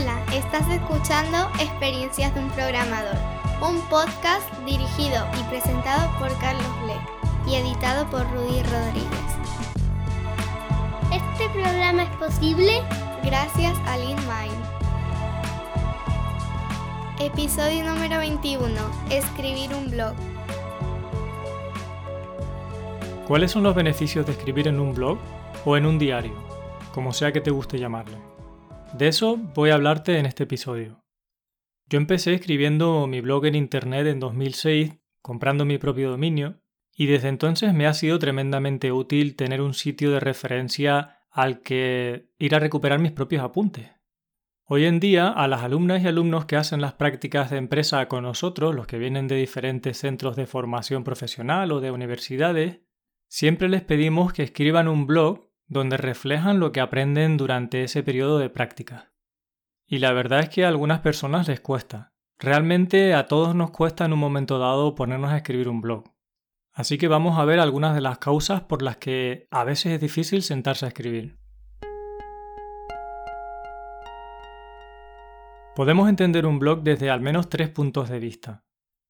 Hola, estás escuchando Experiencias de un Programador, un podcast dirigido y presentado por Carlos Bleck y editado por Rudy Rodríguez. Este programa es posible gracias a LeanMind. Episodio número 21. Escribir un blog. ¿Cuáles son los beneficios de escribir en un blog o en un diario, como sea que te guste llamarlo? De eso voy a hablarte en este episodio. Yo empecé escribiendo mi blog en Internet en 2006, comprando mi propio dominio, y desde entonces me ha sido tremendamente útil tener un sitio de referencia al que ir a recuperar mis propios apuntes. Hoy en día, a las alumnas y alumnos que hacen las prácticas de empresa con nosotros, los que vienen de diferentes centros de formación profesional o de universidades, siempre les pedimos que escriban un blog donde reflejan lo que aprenden durante ese periodo de práctica. Y la verdad es que a algunas personas les cuesta. Realmente a todos nos cuesta en un momento dado ponernos a escribir un blog. Así que vamos a ver algunas de las causas por las que a veces es difícil sentarse a escribir. Podemos entender un blog desde al menos tres puntos de vista.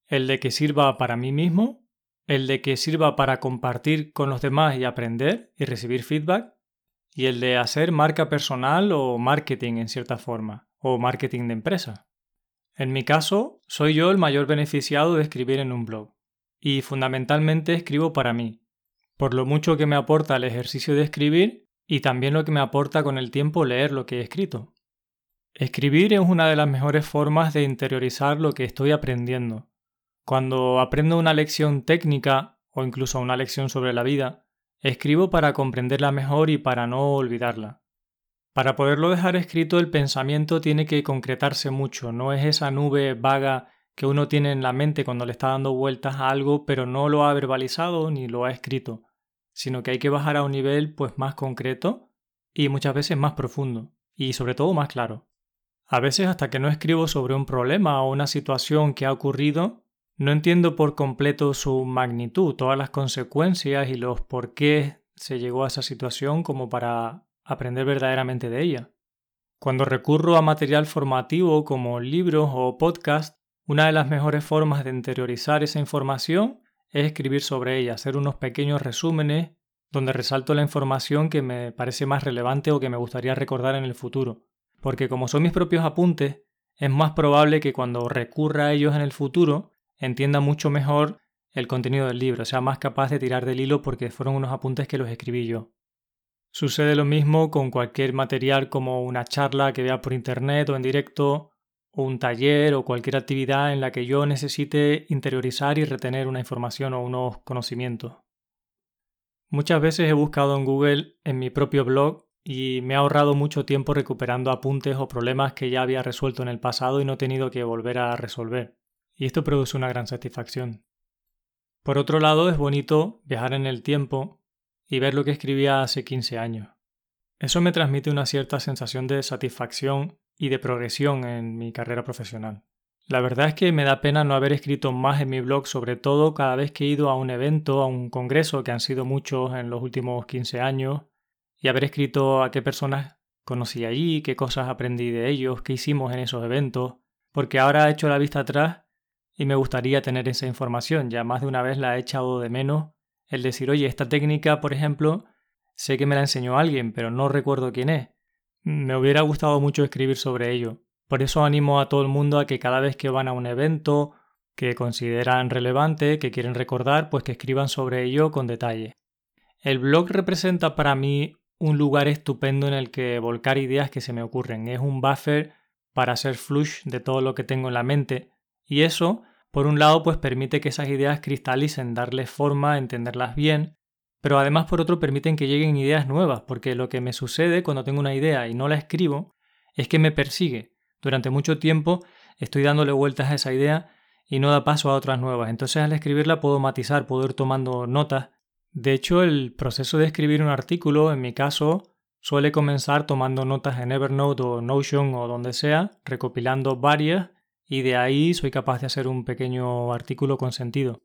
El de que sirva para mí mismo, el de que sirva para compartir con los demás y aprender y recibir feedback, y el de hacer marca personal o marketing en cierta forma, o marketing de empresa. En mi caso, soy yo el mayor beneficiado de escribir en un blog, y fundamentalmente escribo para mí, por lo mucho que me aporta el ejercicio de escribir y también lo que me aporta con el tiempo leer lo que he escrito. Escribir es una de las mejores formas de interiorizar lo que estoy aprendiendo, cuando aprendo una lección técnica o incluso una lección sobre la vida, escribo para comprenderla mejor y para no olvidarla. Para poderlo dejar escrito el pensamiento tiene que concretarse mucho, no es esa nube vaga que uno tiene en la mente cuando le está dando vueltas a algo pero no lo ha verbalizado ni lo ha escrito, sino que hay que bajar a un nivel pues más concreto y muchas veces más profundo y sobre todo más claro. A veces hasta que no escribo sobre un problema o una situación que ha ocurrido, no entiendo por completo su magnitud, todas las consecuencias y los por qué se llegó a esa situación como para aprender verdaderamente de ella. Cuando recurro a material formativo como libros o podcasts, una de las mejores formas de interiorizar esa información es escribir sobre ella, hacer unos pequeños resúmenes donde resalto la información que me parece más relevante o que me gustaría recordar en el futuro. Porque como son mis propios apuntes, es más probable que cuando recurra a ellos en el futuro entienda mucho mejor el contenido del libro, sea más capaz de tirar del hilo porque fueron unos apuntes que los escribí yo. Sucede lo mismo con cualquier material como una charla que vea por internet o en directo, o un taller o cualquier actividad en la que yo necesite interiorizar y retener una información o unos conocimientos. Muchas veces he buscado en Google en mi propio blog y me ha ahorrado mucho tiempo recuperando apuntes o problemas que ya había resuelto en el pasado y no he tenido que volver a resolver y esto produce una gran satisfacción. Por otro lado, es bonito viajar en el tiempo y ver lo que escribía hace 15 años. Eso me transmite una cierta sensación de satisfacción y de progresión en mi carrera profesional. La verdad es que me da pena no haber escrito más en mi blog, sobre todo cada vez que he ido a un evento, a un congreso, que han sido muchos en los últimos 15 años, y haber escrito a qué personas conocí allí, qué cosas aprendí de ellos, qué hicimos en esos eventos, porque ahora he hecho la vista atrás y me gustaría tener esa información. Ya más de una vez la he echado de menos el decir, oye, esta técnica, por ejemplo, sé que me la enseñó alguien, pero no recuerdo quién es. Me hubiera gustado mucho escribir sobre ello. Por eso animo a todo el mundo a que cada vez que van a un evento que consideran relevante, que quieren recordar, pues que escriban sobre ello con detalle. El blog representa para mí un lugar estupendo en el que volcar ideas que se me ocurren. Es un buffer para hacer flush de todo lo que tengo en la mente y eso, por un lado, pues permite que esas ideas cristalicen, darles forma, entenderlas bien, pero además por otro permiten que lleguen ideas nuevas, porque lo que me sucede cuando tengo una idea y no la escribo es que me persigue. Durante mucho tiempo estoy dándole vueltas a esa idea y no da paso a otras nuevas. Entonces al escribirla puedo matizar, puedo ir tomando notas. De hecho, el proceso de escribir un artículo, en mi caso, suele comenzar tomando notas en Evernote o Notion o donde sea, recopilando varias y de ahí soy capaz de hacer un pequeño artículo con sentido.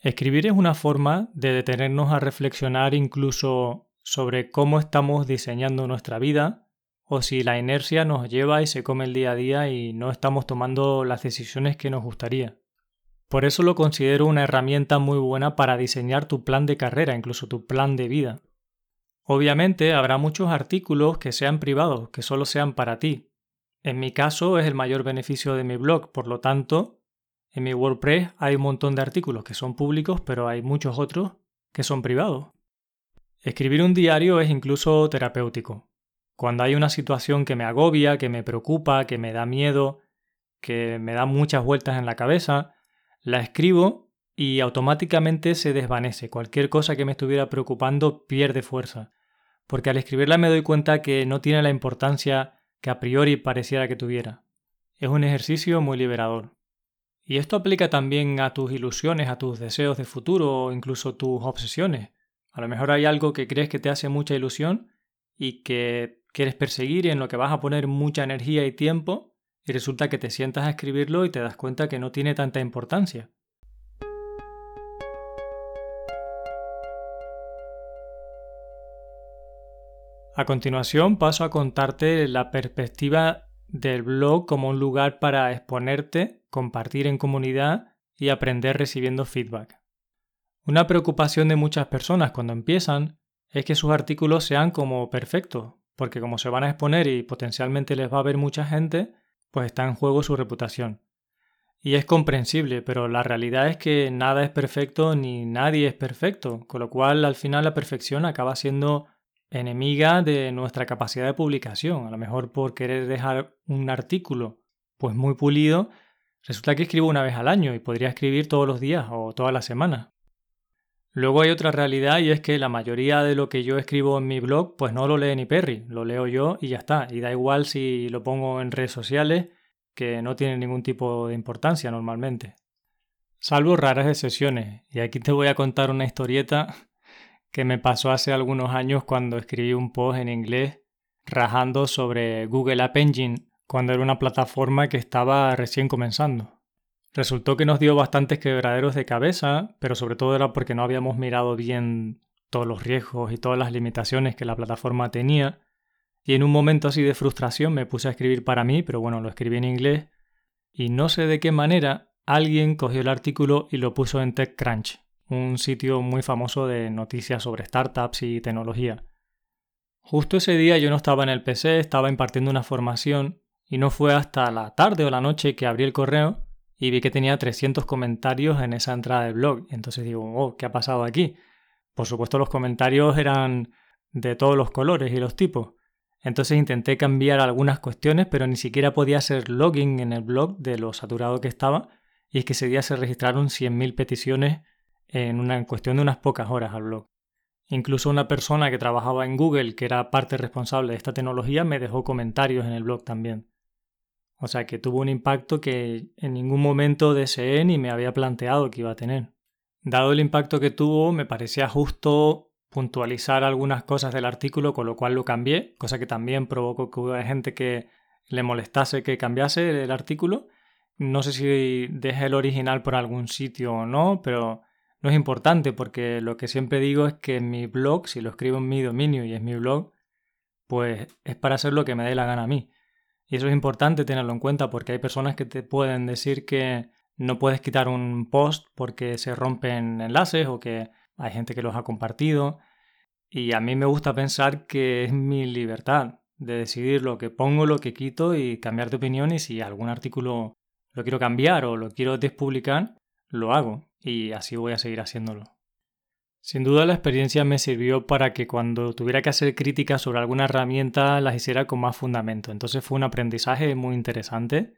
Escribir es una forma de detenernos a reflexionar incluso sobre cómo estamos diseñando nuestra vida, o si la inercia nos lleva y se come el día a día y no estamos tomando las decisiones que nos gustaría. Por eso lo considero una herramienta muy buena para diseñar tu plan de carrera, incluso tu plan de vida. Obviamente habrá muchos artículos que sean privados, que solo sean para ti. En mi caso es el mayor beneficio de mi blog, por lo tanto, en mi WordPress hay un montón de artículos que son públicos, pero hay muchos otros que son privados. Escribir un diario es incluso terapéutico. Cuando hay una situación que me agobia, que me preocupa, que me da miedo, que me da muchas vueltas en la cabeza, la escribo y automáticamente se desvanece. Cualquier cosa que me estuviera preocupando pierde fuerza. Porque al escribirla me doy cuenta que no tiene la importancia que a priori pareciera que tuviera. Es un ejercicio muy liberador. Y esto aplica también a tus ilusiones, a tus deseos de futuro o incluso tus obsesiones. A lo mejor hay algo que crees que te hace mucha ilusión y que quieres perseguir y en lo que vas a poner mucha energía y tiempo y resulta que te sientas a escribirlo y te das cuenta que no tiene tanta importancia. A continuación paso a contarte la perspectiva del blog como un lugar para exponerte, compartir en comunidad y aprender recibiendo feedback. Una preocupación de muchas personas cuando empiezan es que sus artículos sean como perfectos, porque como se van a exponer y potencialmente les va a ver mucha gente, pues está en juego su reputación. Y es comprensible, pero la realidad es que nada es perfecto ni nadie es perfecto, con lo cual al final la perfección acaba siendo enemiga de nuestra capacidad de publicación. A lo mejor por querer dejar un artículo pues muy pulido, resulta que escribo una vez al año y podría escribir todos los días o todas las semanas. Luego hay otra realidad y es que la mayoría de lo que yo escribo en mi blog pues no lo lee ni Perry, lo leo yo y ya está. Y da igual si lo pongo en redes sociales, que no tiene ningún tipo de importancia normalmente. Salvo raras excepciones. Y aquí te voy a contar una historieta que me pasó hace algunos años cuando escribí un post en inglés rajando sobre Google App Engine cuando era una plataforma que estaba recién comenzando. Resultó que nos dio bastantes quebraderos de cabeza, pero sobre todo era porque no habíamos mirado bien todos los riesgos y todas las limitaciones que la plataforma tenía. Y en un momento así de frustración me puse a escribir para mí, pero bueno, lo escribí en inglés. Y no sé de qué manera alguien cogió el artículo y lo puso en TechCrunch, un sitio muy famoso de noticias sobre startups y tecnología. Justo ese día yo no estaba en el PC, estaba impartiendo una formación y no fue hasta la tarde o la noche que abrí el correo y vi que tenía 300 comentarios en esa entrada del blog. Entonces digo, oh, ¿qué ha pasado aquí? Por supuesto los comentarios eran de todos los colores y los tipos. Entonces intenté cambiar algunas cuestiones, pero ni siquiera podía hacer login en el blog de lo saturado que estaba. Y es que ese día se registraron 100.000 peticiones en una cuestión de unas pocas horas al blog. Incluso una persona que trabajaba en Google, que era parte responsable de esta tecnología, me dejó comentarios en el blog también. O sea que tuvo un impacto que en ningún momento deseé ni me había planteado que iba a tener. Dado el impacto que tuvo, me parecía justo puntualizar algunas cosas del artículo, con lo cual lo cambié, cosa que también provocó que hubiera gente que le molestase que cambiase el artículo. No sé si dejé el original por algún sitio o no, pero no es importante porque lo que siempre digo es que en mi blog, si lo escribo en mi dominio y es mi blog, pues es para hacer lo que me dé la gana a mí. Y eso es importante tenerlo en cuenta porque hay personas que te pueden decir que no puedes quitar un post porque se rompen enlaces o que hay gente que los ha compartido. Y a mí me gusta pensar que es mi libertad de decidir lo que pongo, lo que quito y cambiar de opinión y si algún artículo lo quiero cambiar o lo quiero despublicar, lo hago y así voy a seguir haciéndolo. Sin duda la experiencia me sirvió para que cuando tuviera que hacer críticas sobre alguna herramienta las hiciera con más fundamento. Entonces fue un aprendizaje muy interesante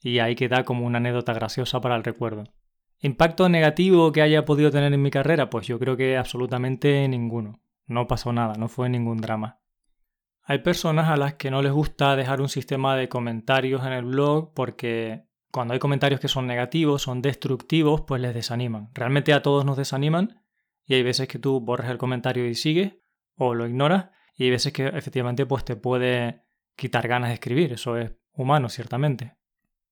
y ahí queda como una anécdota graciosa para el recuerdo. ¿Impacto negativo que haya podido tener en mi carrera? Pues yo creo que absolutamente ninguno. No pasó nada, no fue ningún drama. Hay personas a las que no les gusta dejar un sistema de comentarios en el blog porque cuando hay comentarios que son negativos, son destructivos, pues les desaniman. Realmente a todos nos desaniman y hay veces que tú borras el comentario y sigues o lo ignoras y hay veces que efectivamente pues te puede quitar ganas de escribir, eso es humano ciertamente.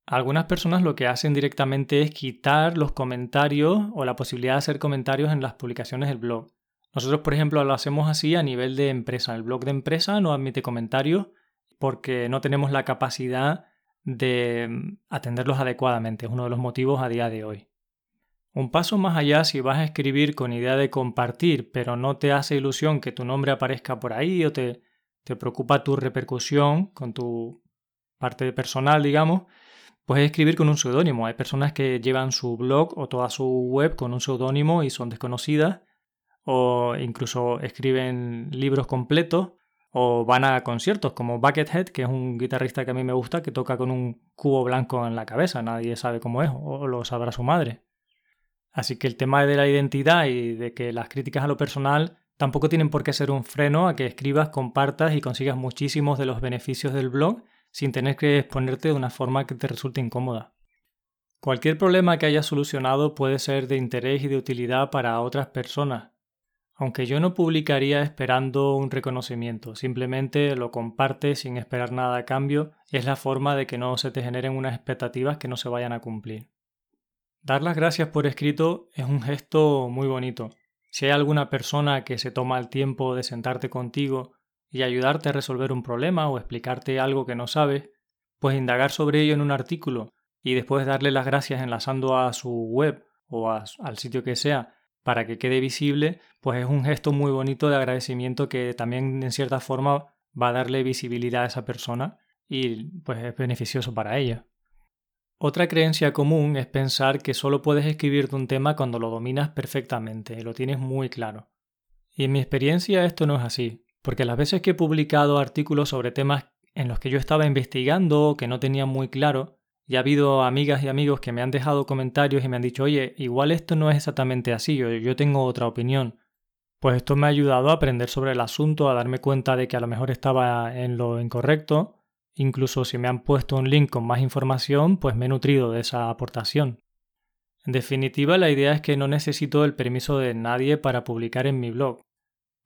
Algunas personas lo que hacen directamente es quitar los comentarios o la posibilidad de hacer comentarios en las publicaciones del blog. Nosotros, por ejemplo, lo hacemos así a nivel de empresa. El blog de empresa no admite comentarios porque no tenemos la capacidad de mm, atenderlos adecuadamente. Es uno de los motivos a día de hoy. Un paso más allá, si vas a escribir con idea de compartir, pero no te hace ilusión que tu nombre aparezca por ahí o te, te preocupa tu repercusión con tu parte personal, digamos, puedes escribir con un seudónimo. Hay personas que llevan su blog o toda su web con un seudónimo y son desconocidas, o incluso escriben libros completos, o van a conciertos como Buckethead, que es un guitarrista que a mí me gusta, que toca con un cubo blanco en la cabeza, nadie sabe cómo es, o lo sabrá su madre. Así que el tema de la identidad y de que las críticas a lo personal tampoco tienen por qué ser un freno a que escribas, compartas y consigas muchísimos de los beneficios del blog sin tener que exponerte de una forma que te resulte incómoda. Cualquier problema que hayas solucionado puede ser de interés y de utilidad para otras personas, aunque yo no publicaría esperando un reconocimiento, simplemente lo compartes sin esperar nada a cambio es la forma de que no se te generen unas expectativas que no se vayan a cumplir. Dar las gracias por escrito es un gesto muy bonito. Si hay alguna persona que se toma el tiempo de sentarte contigo y ayudarte a resolver un problema o explicarte algo que no sabes, pues indagar sobre ello en un artículo y después darle las gracias enlazando a su web o al sitio que sea para que quede visible, pues es un gesto muy bonito de agradecimiento que también en cierta forma va a darle visibilidad a esa persona y pues es beneficioso para ella. Otra creencia común es pensar que solo puedes escribir de un tema cuando lo dominas perfectamente lo tienes muy claro. Y en mi experiencia esto no es así. Porque las veces que he publicado artículos sobre temas en los que yo estaba investigando o que no tenía muy claro, y ha habido amigas y amigos que me han dejado comentarios y me han dicho, oye, igual esto no es exactamente así, yo, yo tengo otra opinión. Pues esto me ha ayudado a aprender sobre el asunto, a darme cuenta de que a lo mejor estaba en lo incorrecto. Incluso si me han puesto un link con más información, pues me he nutrido de esa aportación. En definitiva, la idea es que no necesito el permiso de nadie para publicar en mi blog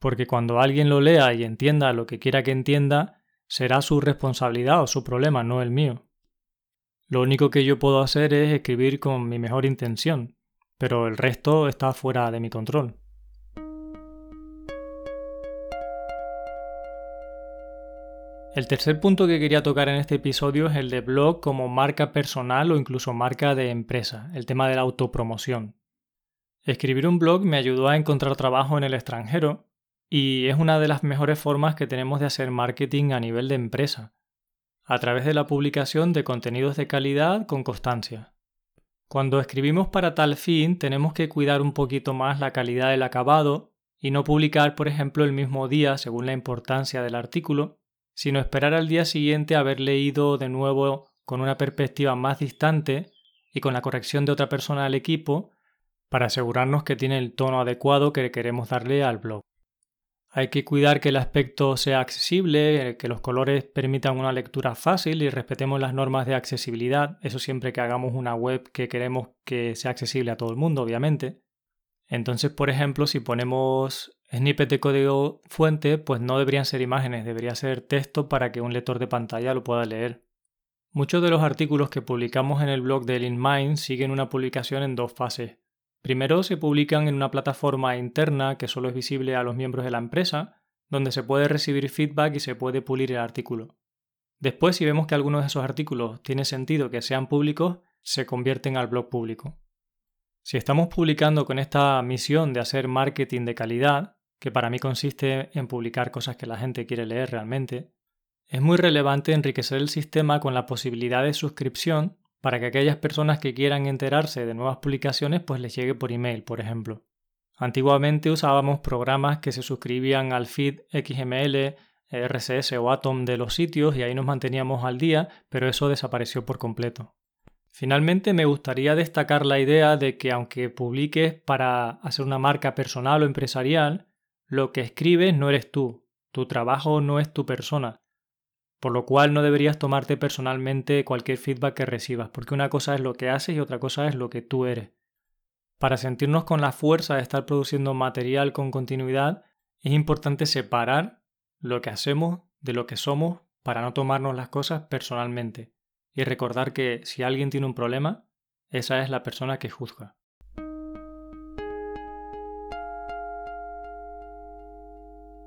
porque cuando alguien lo lea y entienda lo que quiera que entienda, será su responsabilidad o su problema, no el mío. Lo único que yo puedo hacer es escribir con mi mejor intención, pero el resto está fuera de mi control. El tercer punto que quería tocar en este episodio es el de blog como marca personal o incluso marca de empresa, el tema de la autopromoción. Escribir un blog me ayudó a encontrar trabajo en el extranjero y es una de las mejores formas que tenemos de hacer marketing a nivel de empresa, a través de la publicación de contenidos de calidad con constancia. Cuando escribimos para tal fin tenemos que cuidar un poquito más la calidad del acabado y no publicar, por ejemplo, el mismo día según la importancia del artículo, sino esperar al día siguiente haber leído de nuevo con una perspectiva más distante y con la corrección de otra persona al equipo para asegurarnos que tiene el tono adecuado que queremos darle al blog. Hay que cuidar que el aspecto sea accesible, que los colores permitan una lectura fácil y respetemos las normas de accesibilidad. Eso siempre que hagamos una web que queremos que sea accesible a todo el mundo, obviamente. Entonces, por ejemplo, si ponemos snippet de código fuente, pues no deberían ser imágenes, debería ser texto para que un lector de pantalla lo pueda leer. Muchos de los artículos que publicamos en el blog de LeanMind siguen una publicación en dos fases. Primero se publican en una plataforma interna que solo es visible a los miembros de la empresa, donde se puede recibir feedback y se puede pulir el artículo. Después, si vemos que algunos de esos artículos tiene sentido que sean públicos, se convierten al blog público. Si estamos publicando con esta misión de hacer marketing de calidad, que para mí consiste en publicar cosas que la gente quiere leer realmente, es muy relevante enriquecer el sistema con la posibilidad de suscripción para que aquellas personas que quieran enterarse de nuevas publicaciones pues les llegue por email, por ejemplo. Antiguamente usábamos programas que se suscribían al feed XML, RSS o Atom de los sitios y ahí nos manteníamos al día, pero eso desapareció por completo. Finalmente me gustaría destacar la idea de que aunque publiques para hacer una marca personal o empresarial, lo que escribes no eres tú, tu trabajo no es tu persona, por lo cual no deberías tomarte personalmente cualquier feedback que recibas, porque una cosa es lo que haces y otra cosa es lo que tú eres. Para sentirnos con la fuerza de estar produciendo material con continuidad, es importante separar lo que hacemos de lo que somos para no tomarnos las cosas personalmente y recordar que si alguien tiene un problema, esa es la persona que juzga.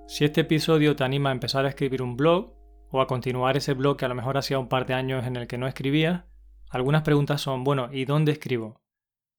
Si este episodio te anima a empezar a escribir un blog, o a continuar ese blog que a lo mejor hacía un par de años en el que no escribía, algunas preguntas son, bueno, ¿y dónde escribo?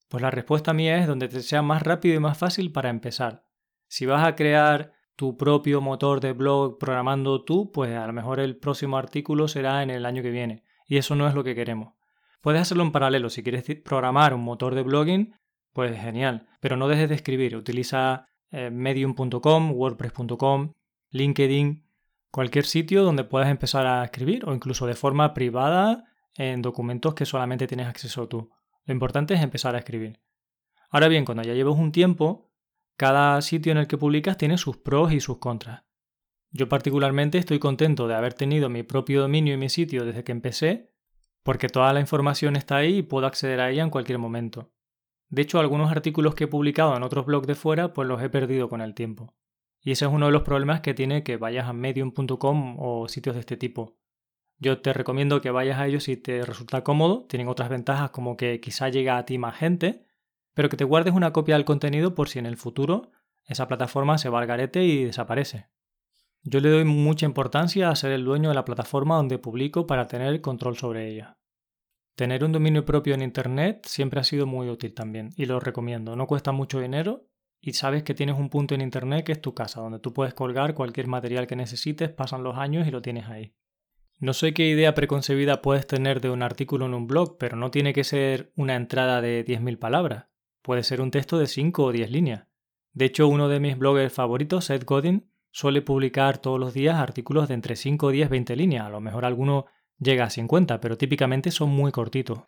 Pues la respuesta mía es donde te sea más rápido y más fácil para empezar. Si vas a crear tu propio motor de blog programando tú, pues a lo mejor el próximo artículo será en el año que viene. Y eso no es lo que queremos. Puedes hacerlo en paralelo. Si quieres programar un motor de blogging, pues genial. Pero no dejes de escribir. Utiliza eh, medium.com, wordpress.com, LinkedIn, cualquier sitio donde puedas empezar a escribir o incluso de forma privada en documentos que solamente tienes acceso tú. Lo importante es empezar a escribir. Ahora bien, cuando ya lleves un tiempo, cada sitio en el que publicas tiene sus pros y sus contras. Yo particularmente estoy contento de haber tenido mi propio dominio y mi sitio desde que empecé, porque toda la información está ahí y puedo acceder a ella en cualquier momento. De hecho, algunos artículos que he publicado en otros blogs de fuera, pues los he perdido con el tiempo. Y ese es uno de los problemas que tiene que vayas a medium.com o sitios de este tipo. Yo te recomiendo que vayas a ellos si te resulta cómodo, tienen otras ventajas como que quizá llega a ti más gente, pero que te guardes una copia del contenido por si en el futuro esa plataforma se va al garete y desaparece. Yo le doy mucha importancia a ser el dueño de la plataforma donde publico para tener control sobre ella. Tener un dominio propio en Internet siempre ha sido muy útil también y lo recomiendo. No cuesta mucho dinero y sabes que tienes un punto en Internet que es tu casa, donde tú puedes colgar cualquier material que necesites, pasan los años y lo tienes ahí. No sé qué idea preconcebida puedes tener de un artículo en un blog, pero no tiene que ser una entrada de 10.000 palabras. Puede ser un texto de 5 o 10 líneas. De hecho, uno de mis bloggers favoritos, Seth Godin, suele publicar todos los días artículos de entre 5, 10, 20 líneas. A lo mejor alguno llega a 50, pero típicamente son muy cortitos.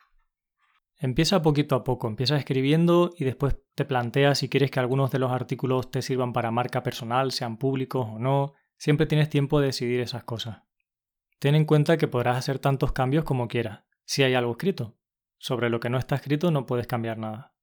Empieza poquito a poco, empieza escribiendo y después te planteas si quieres que algunos de los artículos te sirvan para marca personal, sean públicos o no. Siempre tienes tiempo de decidir esas cosas. Ten en cuenta que podrás hacer tantos cambios como quieras, si hay algo escrito. Sobre lo que no está escrito no puedes cambiar nada.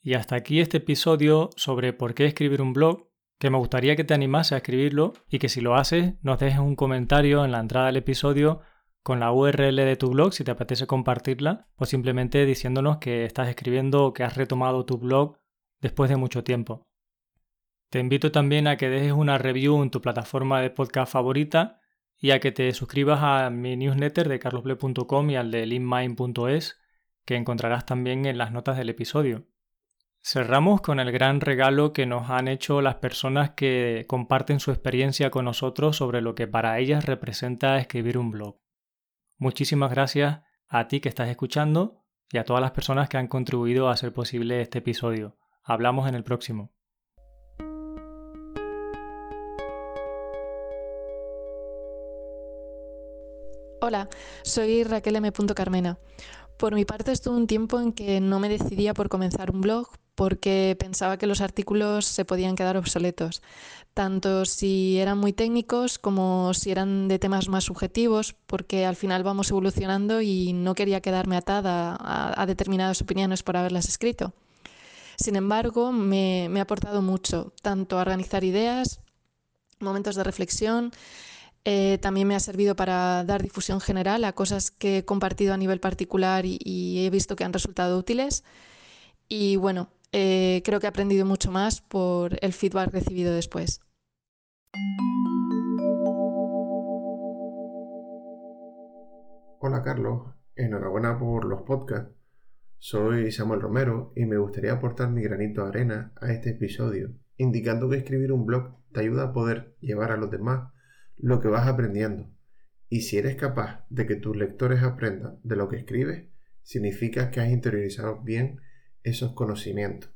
Y hasta aquí este episodio sobre por qué escribir un blog, que me gustaría que te animase a escribirlo y que si lo haces nos dejes un comentario en la entrada del episodio con la URL de tu blog si te apetece compartirla o simplemente diciéndonos que estás escribiendo o que has retomado tu blog después de mucho tiempo. Te invito también a que dejes una review en tu plataforma de podcast favorita y a que te suscribas a mi newsletter de carlosble.com y al de linmine.es que encontrarás también en las notas del episodio. Cerramos con el gran regalo que nos han hecho las personas que comparten su experiencia con nosotros sobre lo que para ellas representa escribir un blog. Muchísimas gracias a ti que estás escuchando y a todas las personas que han contribuido a hacer posible este episodio. Hablamos en el próximo. Hola, soy Raquel M. Carmena. Por mi parte estuve un tiempo en que no me decidía por comenzar un blog porque pensaba que los artículos se podían quedar obsoletos, tanto si eran muy técnicos como si eran de temas más subjetivos, porque al final vamos evolucionando y no quería quedarme atada a, determinadas opiniones por haberlas escrito. Sin embargo, me, me ha aportado mucho, tanto a organizar ideas, momentos de reflexión, eh, también me ha servido para dar difusión general a cosas que he compartido a nivel particular y, he visto que han resultado útiles. Y bueno, eh, creo que he aprendido mucho más por el feedback recibido después. Hola Carlos, enhorabuena por los podcasts. Soy Samuel Romero y me gustaría aportar mi granito de arena a este episodio, indicando que escribir un blog te ayuda a poder llevar a los demás lo que vas aprendiendo. Y si eres capaz de que tus lectores aprendan de lo que escribes, significa que has interiorizado bien esos conocimientos.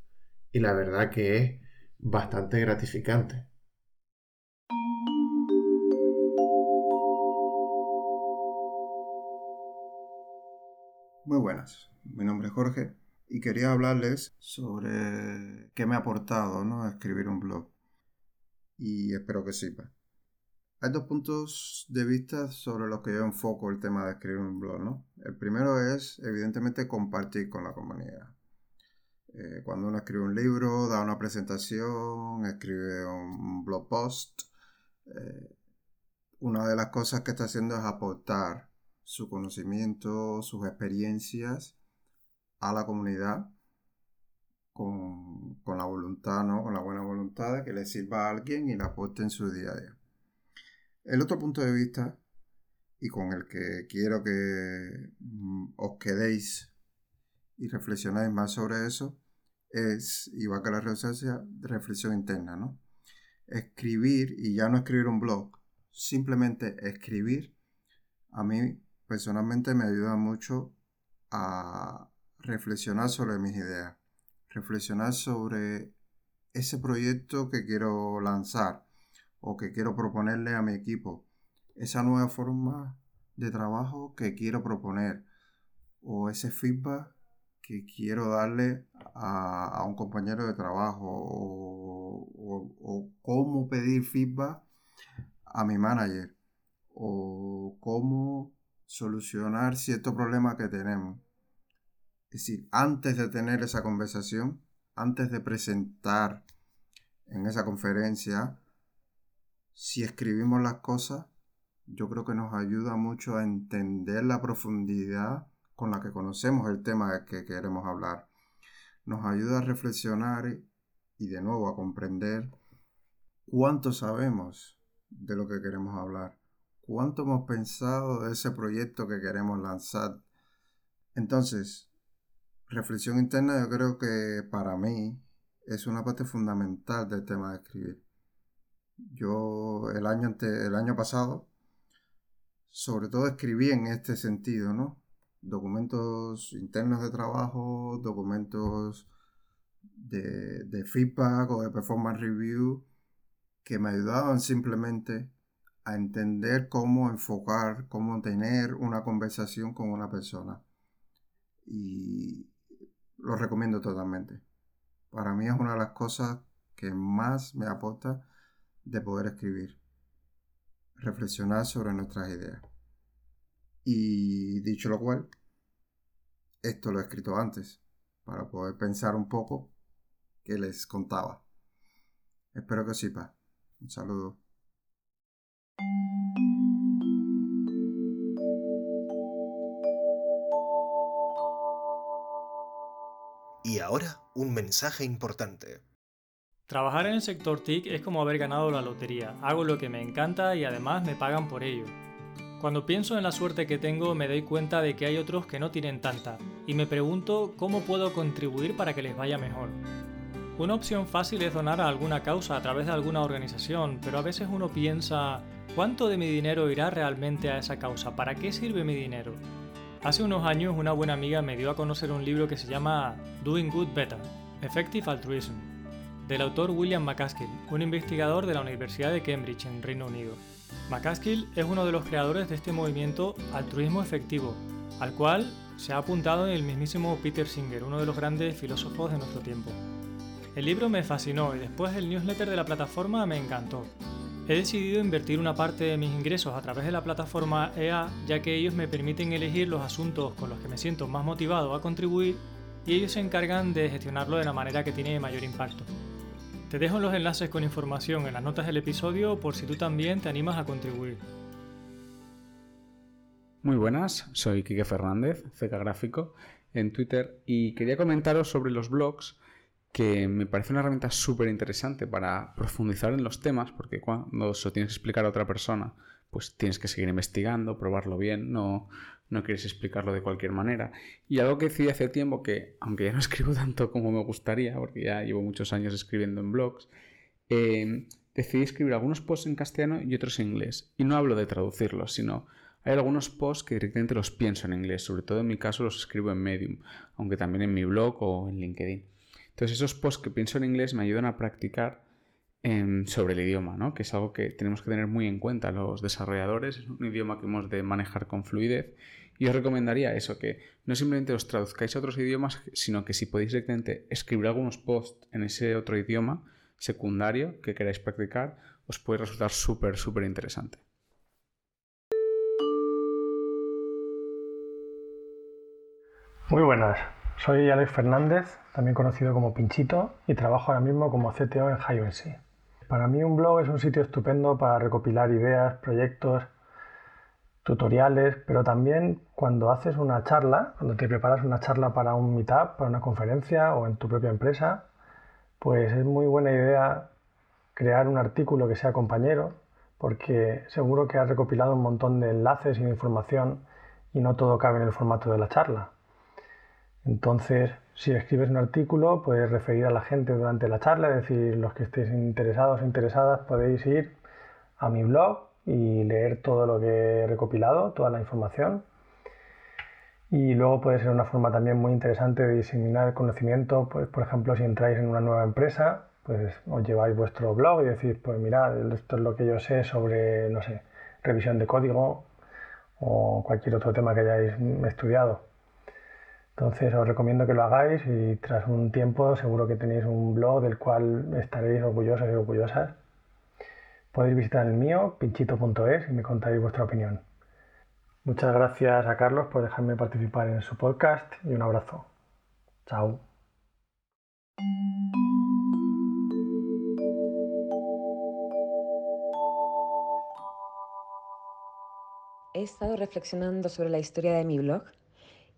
Y la verdad que es bastante gratificante. Muy buenas, mi nombre es Jorge y quería hablarles sobre qué me ha aportado ¿no? escribir un blog. Y espero que sirva. Hay dos puntos de vista sobre los que yo enfoco el tema de escribir un blog, ¿no? El primero es, evidentemente, compartir con la comunidad. Eh, cuando uno escribe un libro, da una presentación, escribe un blog post, eh, una de las cosas que está haciendo es aportar su conocimiento, sus experiencias a la comunidad con, con, la voluntad, ¿no? Con la buena voluntad de que le sirva a alguien y la aporte en su día a día. El otro punto de vista, y con el que quiero que mm, os quedéis y reflexionáis más sobre eso, es, igual que la redundancia, reflexión interna, ¿no? Escribir, y ya no escribir un blog, simplemente escribir, a mí personalmente me ayuda mucho a reflexionar sobre mis ideas, reflexionar sobre ese proyecto que quiero lanzar o que quiero proponerle a mi equipo, esa nueva forma de trabajo que quiero proponer o ese feedback que quiero darle a, un compañero de trabajo o, cómo pedir feedback a mi manager o cómo solucionar cierto problema que tenemos. Es decir, antes de tener esa conversación, antes de presentar en esa conferencia, si escribimos las cosas, yo creo que nos ayuda mucho a entender la profundidad con la que conocemos el tema que queremos hablar. Nos ayuda a reflexionar y de nuevo a comprender cuánto sabemos de lo que queremos hablar, cuánto hemos pensado de ese proyecto que queremos lanzar. Entonces, reflexión interna yo creo que para mí es una parte fundamental del tema de escribir. Yo el año, el año pasado, sobre todo escribí en este sentido, ¿no? Documentos internos de trabajo, documentos de, de feedback o de performance review que me ayudaban simplemente a entender cómo enfocar, cómo tener una conversación con una persona. Y lo recomiendo totalmente. Para mí es una de las cosas que más me aporta de poder escribir. Reflexionar sobre nuestras ideas. Y dicho lo cual, esto lo he escrito antes, para poder pensar un poco que les contaba. Espero que os Un saludo. Y ahora, un mensaje importante. Trabajar en el sector TIC es como haber ganado la lotería. Hago lo que me encanta y además me pagan por ello. Cuando pienso en la suerte que tengo me doy cuenta de que hay otros que no tienen tanta y me pregunto cómo puedo contribuir para que les vaya mejor. Una opción fácil es donar a alguna causa a través de alguna organización, pero a veces uno piensa, ¿cuánto de mi dinero irá realmente a esa causa? ¿Para qué sirve mi dinero? Hace unos años una buena amiga me dio a conocer un libro que se llama Doing Good Better, Effective Altruism, del autor William McCaskill, un investigador de la Universidad de Cambridge en Reino Unido. McCaskill es uno de los creadores de este movimiento altruismo efectivo, al cual se ha apuntado el mismísimo Peter Singer, uno de los grandes filósofos de nuestro tiempo. El libro me fascinó y después el newsletter de la plataforma me encantó. He decidido invertir una parte de mis ingresos a través de la plataforma EA, ya que ellos me permiten elegir los asuntos con los que me siento más motivado a contribuir y ellos se encargan de gestionarlo de la manera que tiene mayor impacto. Te dejo los enlaces con información en las notas del episodio por si tú también te animas a contribuir. Muy buenas, soy Quique Fernández, Ceca Gráfico, en Twitter y quería comentaros sobre los blogs que me parece una herramienta súper interesante para profundizar en los temas, porque cuando se lo tienes que explicar a otra persona, pues tienes que seguir investigando, probarlo bien, no, no quieres explicarlo de cualquier manera. Y algo que decidí hace tiempo, que aunque ya no escribo tanto como me gustaría, porque ya llevo muchos años escribiendo en blogs, eh, decidí escribir algunos posts en castellano y otros en inglés. Y no hablo de traducirlos, sino hay algunos posts que directamente los pienso en inglés, sobre todo en mi caso los escribo en Medium, aunque también en mi blog o en LinkedIn. Entonces esos posts que pienso en inglés me ayudan a practicar em, sobre el idioma, ¿no? que es algo que tenemos que tener muy en cuenta los desarrolladores, es un idioma que hemos de manejar con fluidez y os recomendaría eso, que no simplemente os traduzcáis a otros idiomas, sino que si podéis directamente escribir algunos posts en ese otro idioma secundario que queráis practicar, os puede resultar súper, súper interesante. Muy buenas, soy Alex Fernández, también conocido como Pinchito, y trabajo ahora mismo como CTO en HiONC. Para mí un blog es un sitio estupendo para recopilar ideas, proyectos, tutoriales, pero también cuando haces una charla, cuando te preparas una charla para un meetup, para una conferencia o en tu propia empresa, pues es muy buena idea crear un artículo que sea compañero, porque seguro que has recopilado un montón de enlaces y de información y no todo cabe en el formato de la charla. Entonces, si escribes un artículo, puedes referir a la gente durante la charla, es decir, los que estéis interesados o interesadas podéis ir a mi blog y leer todo lo que he recopilado, toda la información. Y luego puede ser una forma también muy interesante de diseminar conocimiento, pues por ejemplo si entráis en una nueva empresa, pues os lleváis vuestro blog y decís, pues mirad, esto es lo que yo sé sobre, no sé, revisión de código o cualquier otro tema que hayáis estudiado. Entonces os recomiendo que lo hagáis y tras un tiempo seguro que tenéis un blog del cual estaréis orgullosos y orgullosas. Podéis visitar el mío, pinchito.es, y me contáis vuestra opinión. Muchas gracias a Carlos por dejarme participar en su podcast y un abrazo. Chao. He estado reflexionando sobre la historia de mi blog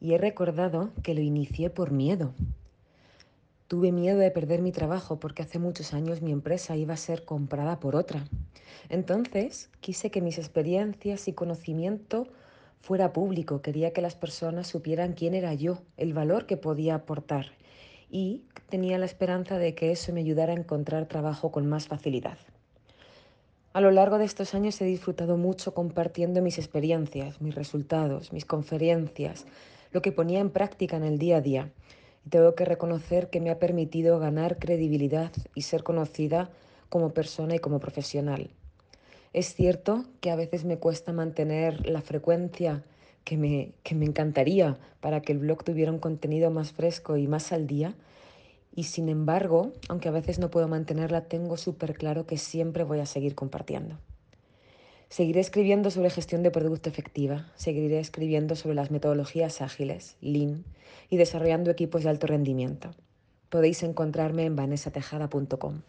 y he recordado que lo inicié por miedo. Tuve miedo de perder mi trabajo porque hace muchos años mi empresa iba a ser comprada por otra. Entonces quise que mis experiencias y conocimiento fuera público, quería que las personas supieran quién era yo, el valor que podía aportar y tenía la esperanza de que eso me ayudara a encontrar trabajo con más facilidad. A lo largo de estos años he disfrutado mucho compartiendo mis experiencias, mis resultados, mis conferencias, lo que ponía en práctica en el día a día. Y tengo que reconocer que me ha permitido ganar credibilidad y ser conocida como persona y como profesional. Es cierto que a veces me cuesta mantener la frecuencia que me, que me encantaría para que el blog tuviera un contenido más fresco y más al día. Y sin embargo, aunque a veces no puedo mantenerla, tengo súper claro que siempre voy a seguir compartiendo. Seguiré escribiendo sobre gestión de producto efectiva, seguiré escribiendo sobre las metodologías ágiles, Lean, y desarrollando equipos de alto rendimiento. Podéis encontrarme en vanessatejada.com.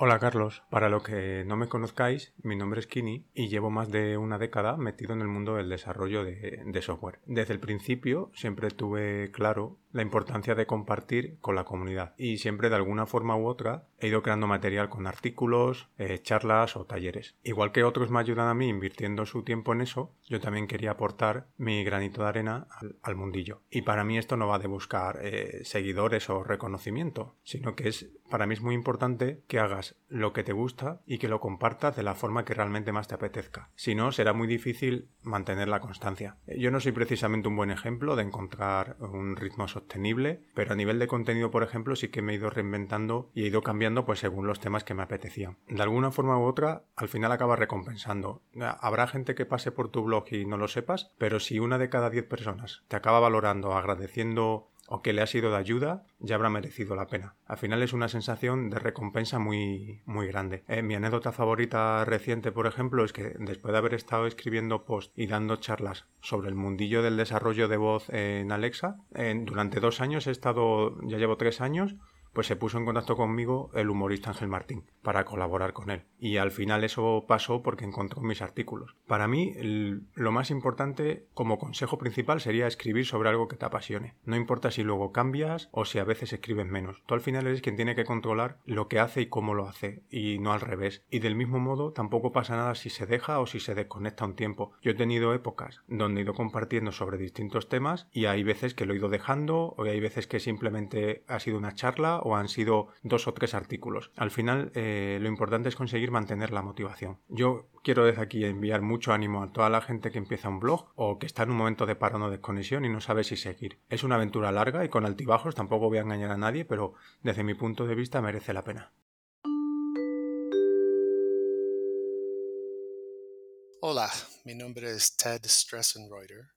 Hola Carlos, para lo que no me conozcáis, mi nombre es Kini y llevo más de una década metido en el mundo del desarrollo de, de, software. Desde el principio siempre tuve claro la importancia de compartir con la comunidad y siempre de alguna forma u otra he ido creando material con artículos, eh, charlas o talleres. Igual que otros me ayudan a mí invirtiendo su tiempo en eso, yo también quería aportar mi granito de arena al, mundillo. Y para mí esto no va de buscar eh, seguidores o reconocimiento, sino que es para mí es muy importante que hagas lo que te gusta y que lo compartas de la forma que realmente más te apetezca. Si no, será muy difícil mantener la constancia. Yo no soy precisamente un buen ejemplo de encontrar un ritmo sostenible, pero a nivel de contenido, por ejemplo, sí que me he ido reinventando y he ido cambiando pues según los temas que me apetecían. De alguna forma u otra, al final acaba recompensando. Habrá gente que pase por tu blog y no lo sepas, pero si una de cada diez personas te acaba valorando, agradeciendo o que le ha sido de ayuda, ya habrá merecido la pena. Al final es una sensación de recompensa muy, muy grande. Eh, mi anécdota favorita reciente, por ejemplo, es que después de haber estado escribiendo posts y dando charlas sobre el mundillo del desarrollo de voz en Alexa, durante dos años he estado, ya llevo tres años, pues se puso en contacto conmigo el humorista Ángel Martín para colaborar con él. Y al final eso pasó porque encontró mis artículos. Para mí, lo más importante como consejo principal sería escribir sobre algo que te apasione. No importa si luego cambias o si a veces escribes menos. Tú al final eres quien tiene que controlar lo que hace y cómo lo hace, y no al revés. Y del mismo modo, tampoco pasa nada si se deja o si se desconecta un tiempo. Yo he tenido épocas donde he ido compartiendo sobre distintos temas y hay veces que lo he ido dejando o hay veces que simplemente ha sido una charla o han sido dos o tres artículos. Al final eh, lo importante es conseguir mantener la motivación. Yo quiero desde aquí enviar mucho ánimo a toda la gente que empieza un blog o que está en un momento de parón o desconexión y no sabe si seguir. Es una aventura larga y con altibajos, tampoco voy a engañar a nadie, pero desde mi punto de vista merece la pena. Hola, mi nombre es Ted Stressenreuter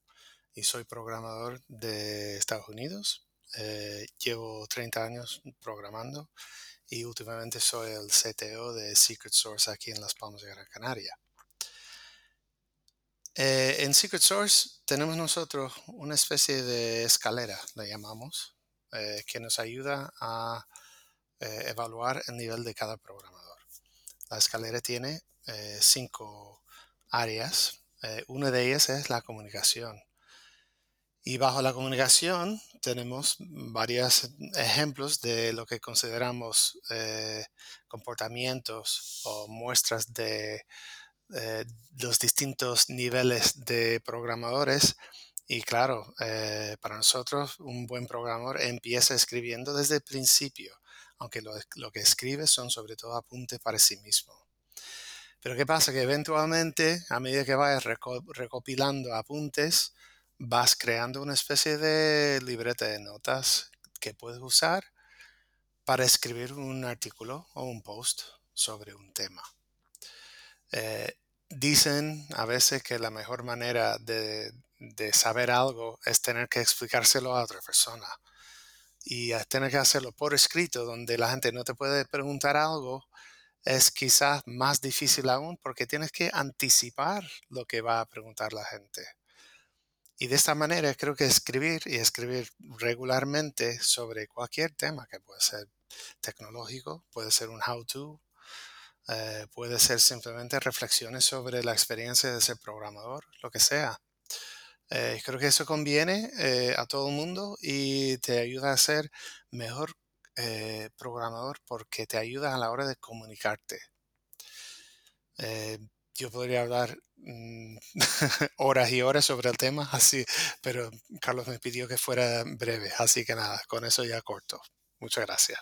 y soy programador de Estados Unidos eh, llevo 30 años programando y últimamente soy el CTO de Secret Source aquí en Las Palmas de Gran Canaria. Eh, en Secret Source tenemos nosotros una especie de escalera, le llamamos, eh, que nos ayuda a evaluar el nivel de cada programador. La escalera tiene cinco áreas. una de ellas es la comunicación. Y bajo la comunicación tenemos varios ejemplos de lo que consideramos eh, comportamientos o muestras de eh, los distintos niveles de programadores. Y claro, eh, para nosotros un buen programador empieza escribiendo desde el principio, aunque lo, lo que escribe son sobre todo apuntes para sí mismo. Pero ¿qué pasa? Que eventualmente, a medida que vayas recopilando apuntes, vas creando una especie de libreta de notas que puedes usar para escribir un artículo o un post sobre un tema. Eh, dicen a veces que la mejor manera de, saber algo es tener que explicárselo a otra persona. Y tener que hacerlo por escrito, donde la gente no te puede preguntar algo, es quizás más difícil aún porque tienes que anticipar lo que va a preguntar la gente. Y de esta manera creo que escribir y escribir regularmente sobre cualquier tema que puede ser tecnológico, puede ser un how-to, eh, puede ser simplemente reflexiones sobre la experiencia de ser programador, lo que sea. Eh, creo que eso conviene eh, a todo el mundo y te ayuda a ser mejor programador porque te ayuda a la hora de comunicarte yo podría hablar mm, horas y horas sobre el tema, así, pero Carlos me pidió que fuera breve, así que nada, con eso ya corto. Muchas gracias.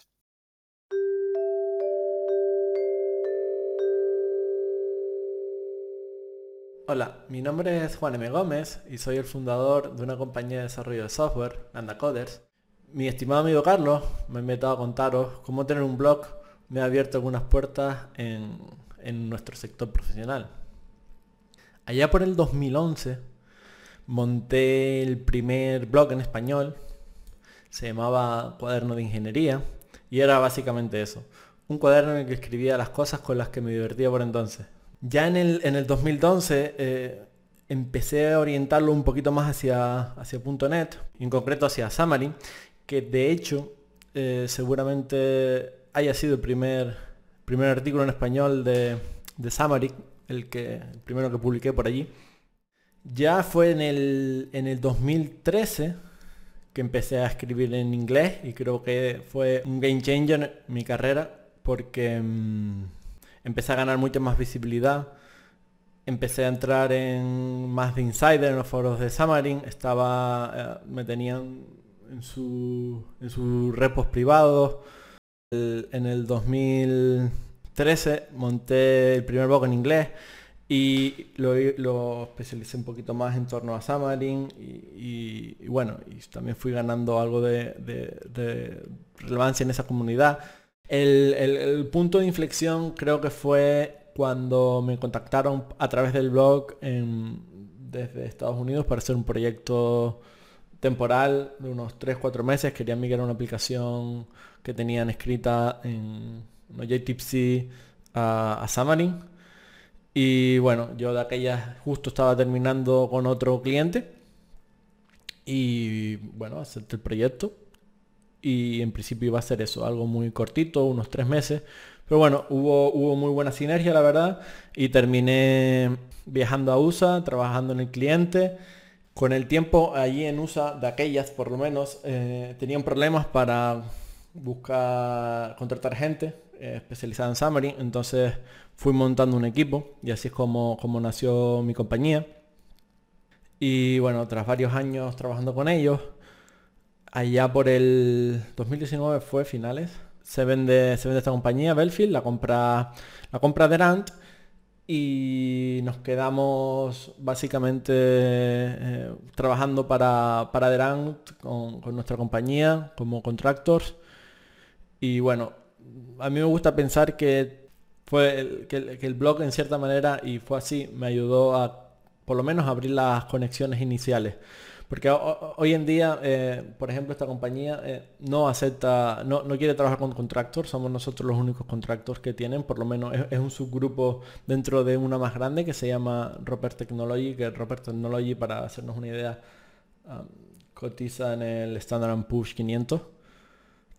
Hola, mi nombre es Juan M. Gómez y soy el fundador de una compañía de desarrollo de software, Coders. Mi estimado amigo Carlos me ha invitado a contaros cómo tener un blog me ha abierto algunas puertas en en nuestro sector profesional. Allá por el 2011 monté el primer blog en español, se llamaba Cuaderno de Ingeniería y era básicamente eso, un cuaderno en el que escribía las cosas con las que me divertía por entonces. Ya en el, en el 2012 eh, empecé a orientarlo un poquito más hacia, hacia .NET, en concreto hacia Xamarin, que de hecho eh, seguramente haya sido el primer primer artículo en español de, de Samaric, el, que, el primero que publiqué por allí. Ya fue en el, en el 2013 que empecé a escribir en inglés y creo que fue un game changer en mi carrera porque mm, empecé a ganar mucha más visibilidad. Empecé a entrar en más de insider en los foros de Xamarin, estaba, eh, me tenían en, su, en sus repos privados, en el 2013 monté el primer blog en inglés y lo, especialicé un poquito más en torno a Xamarin y, bueno, y también fui ganando algo de, relevancia en esa comunidad. El, punto de inflexión creo que fue cuando me contactaron a través del blog desde Estados Unidos para hacer un proyecto temporal de unos 3-4 meses. Querían migrar una aplicación que tenían escrita en JTipsy a, a Xamarin. Y bueno, yo de aquella justo estaba terminando con otro cliente. Y bueno, acepté el proyecto. Y en principio iba a ser eso, algo muy cortito, unos tres meses. Pero bueno, hubo, hubo muy buena sinergia, la verdad. Y terminé viajando a USA, trabajando en el cliente. Con el tiempo allí en USA, de aquellas por lo menos, eh, tenían problemas para buscar contratar gente eh, especializada en Xamarin. Entonces fui montando un equipo y así es como, como nació mi compañía. Y bueno, tras varios años trabajando con ellos, allá por el 2019 fue finales, se vende, se vende esta compañía, Belfield, la compra, la compra de Rand y nos quedamos básicamente eh, trabajando para, para Derant con, nuestra compañía como contractors. Y bueno, a mí me gusta pensar que fue el, que, blog en cierta manera, y fue así, me ayudó a por lo menos abrir las conexiones iniciales. Porque hoy en día, eh, por ejemplo, esta compañía eh, no acepta, no, quiere trabajar con contractors, somos nosotros los únicos contractors que tienen, por lo menos es, un subgrupo dentro de una más grande que se llama Roper Technology, que Roper Technology, para hacernos una idea, cotiza en el Standard Push 500,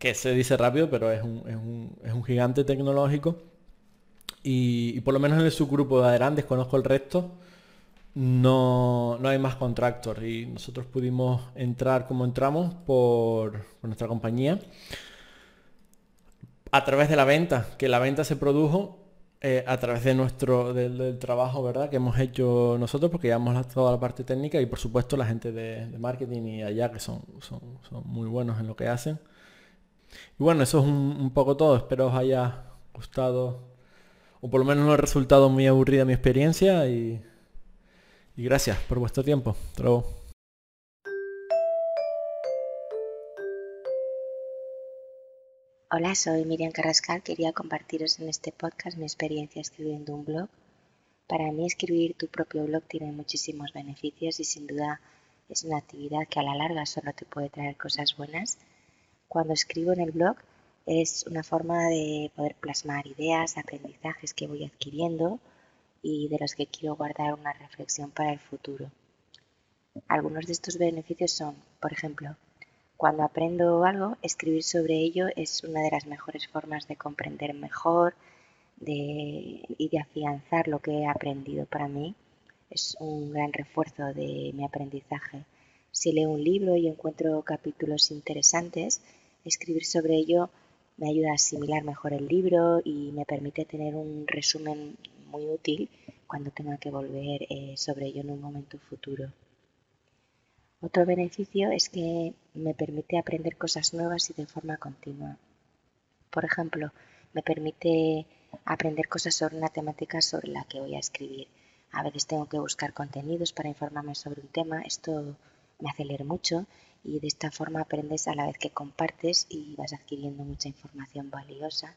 que se dice rápido, pero es un, gigante tecnológico. Y, por lo menos en el subgrupo de Aderan desconozco el resto, no, no hay más contractor y nosotros pudimos entrar como entramos por, nuestra compañía. A través de la venta, que la venta se produjo eh, a través de nuestro del, trabajo verdad que hemos hecho nosotros porque llevamos toda la parte técnica y por supuesto la gente de, marketing y allá que son, son, muy buenos en lo que hacen y bueno eso es un, poco todo espero os haya gustado o por lo menos no ha resultado muy aburrida mi experiencia y, y gracias por vuestro tiempo Hasta Hola, soy Miriam Carrascal. Quería compartiros en este podcast mi experiencia escribiendo un blog. Para mí escribir tu propio blog tiene muchísimos beneficios y sin duda es una actividad que a la larga solo te puede traer cosas buenas. Cuando escribo en el blog es una forma de poder plasmar ideas, aprendizajes que voy adquiriendo y de los que quiero guardar una reflexión para el futuro. Algunos de estos beneficios son, por ejemplo, cuando aprendo algo, escribir sobre ello es una de las mejores formas de comprender mejor y de afianzar lo que he aprendido. Para mí es un gran refuerzo de mi aprendizaje. Si leo un libro y encuentro capítulos interesantes, escribir sobre ello me ayuda a asimilar mejor el libro y me permite tener un resumen muy útil cuando tenga que volver eh, sobre ello en un momento futuro. Otro beneficio es que me permite aprender cosas nuevas y de forma continua. Por ejemplo, me permite aprender cosas sobre una temática sobre la que voy a escribir. A veces tengo que buscar contenidos para informarme sobre un tema. Esto me hace leer mucho y de esta forma aprendes a la vez que compartes y vas adquiriendo mucha información valiosa.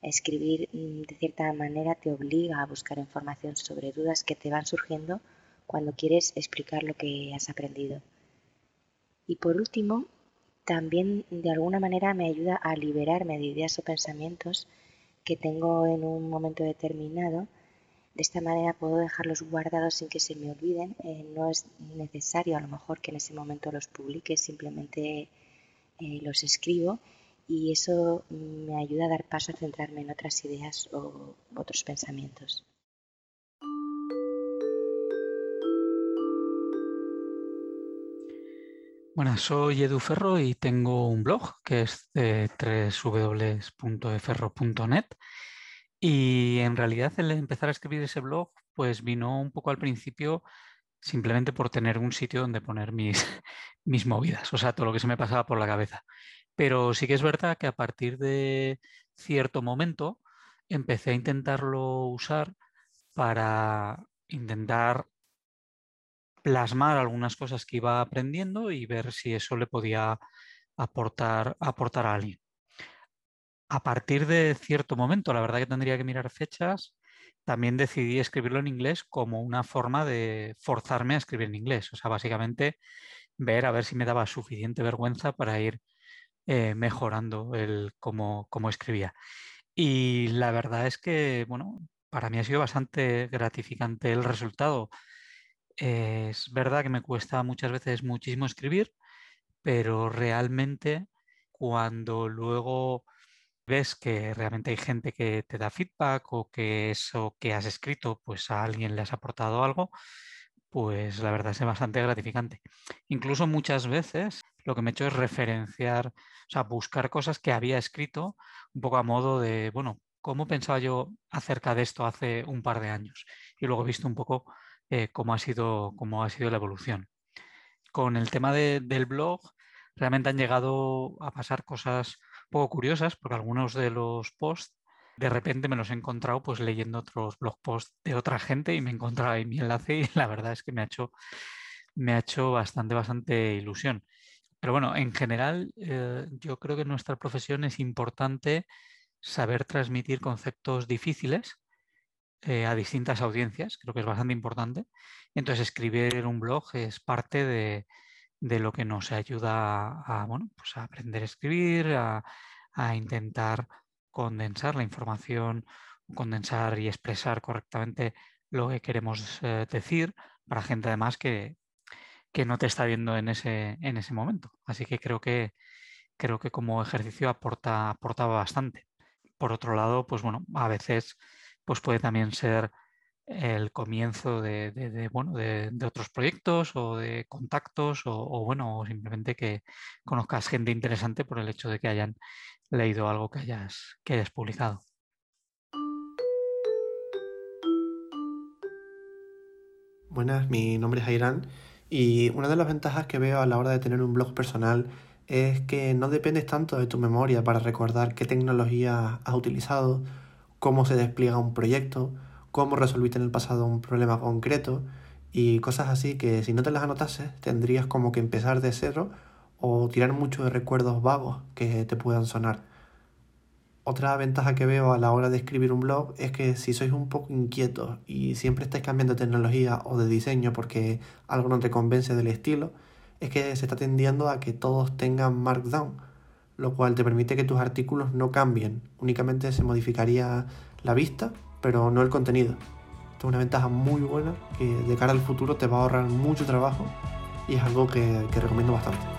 Escribir mm, de cierta manera te obliga a buscar información sobre dudas que te van surgiendo cuando quieres explicar lo que has aprendido. Y por último, también de alguna manera me ayuda a liberarme de ideas o pensamientos que tengo en un momento determinado. De esta manera puedo dejarlos guardados sin que se me olviden. Eh, no es necesario a lo mejor que en ese momento los publique, simplemente eh, los escribo y eso me ayuda a dar paso a centrarme en otras ideas o otros pensamientos. Bueno, soy Edu Ferro y tengo un blog que es de www.eferro.net y en realidad el empezar a escribir ese blog pues vino un poco al principio simplemente por tener un sitio donde poner mis, mis movidas, o sea, todo lo que se me pasaba por la cabeza. Pero sí que es verdad que a partir de cierto momento empecé a intentarlo usar para intentar plasmar algunas cosas que iba aprendiendo y ver si eso le podía aportar, aportar a alguien. A partir de cierto momento, la verdad que tendría que mirar fechas, también decidí escribirlo en inglés como una forma de forzarme a escribir en inglés. O sea, básicamente ver a ver si me daba suficiente vergüenza para ir eh, mejorando el cómo, cómo escribía. Y la verdad es que, bueno, para mí ha sido bastante gratificante el resultado es verdad que me cuesta muchas veces muchísimo escribir, pero realmente cuando luego ves que realmente hay gente que te da feedback o que eso que has escrito pues a alguien le has aportado algo, pues la verdad es bastante gratificante. Incluso muchas veces lo que me he hecho es referenciar, o sea, buscar cosas que había escrito un poco a modo de, bueno, ¿cómo pensaba yo acerca de esto hace un par de años? Y luego he visto un poco eh, cómo, ha sido, cómo ha sido la evolución. Con el tema del blog, realmente han llegado a pasar cosas poco curiosas, porque algunos de los posts de repente me los he encontrado pues leyendo otros blog posts de otra gente y me he encontrado ahí mi enlace y la verdad es que me ha hecho, me ha hecho bastante, bastante ilusión. Pero bueno, en general eh, yo creo que en nuestra profesión es importante saber transmitir conceptos difíciles eh, a distintas audiencias, creo que es bastante importante. Entonces, escribir un blog es parte de, lo que nos ayuda a, bueno, pues a aprender a escribir, a, intentar condensar la información, condensar y expresar correctamente lo que queremos eh, decir para gente además que, que, no te está viendo en ese, en ese momento. Así que creo que creo que como ejercicio aporta, aporta bastante. Por otro lado, pues bueno, a veces pues puede también ser el comienzo de, bueno, de, otros proyectos o de contactos o, bueno, o simplemente que conozcas gente interesante por el hecho de que hayan leído algo que hayas, que hayas publicado. Buenas, mi nombre es Airán y una de las ventajas que veo a la hora de tener un blog personal es que no dependes tanto de tu memoria para recordar qué tecnología has utilizado, cómo se despliega un proyecto, cómo resolviste en el pasado un problema concreto y cosas así que si no te las anotases tendrías como que empezar de cero o tirar mucho de recuerdos vagos que te puedan sonar. Otra ventaja que veo a la hora de escribir un blog es que si sois un poco inquietos y siempre estáis cambiando de tecnología o de diseño porque algo no te convence del estilo, es que se está tendiendo a que todos tengan Markdown, lo cual te permite que tus artículos no cambien, únicamente se modificaría la vista pero no el contenido. Esto es una ventaja muy buena que de cara al futuro te va a ahorrar mucho trabajo y es algo que, que recomiendo bastante.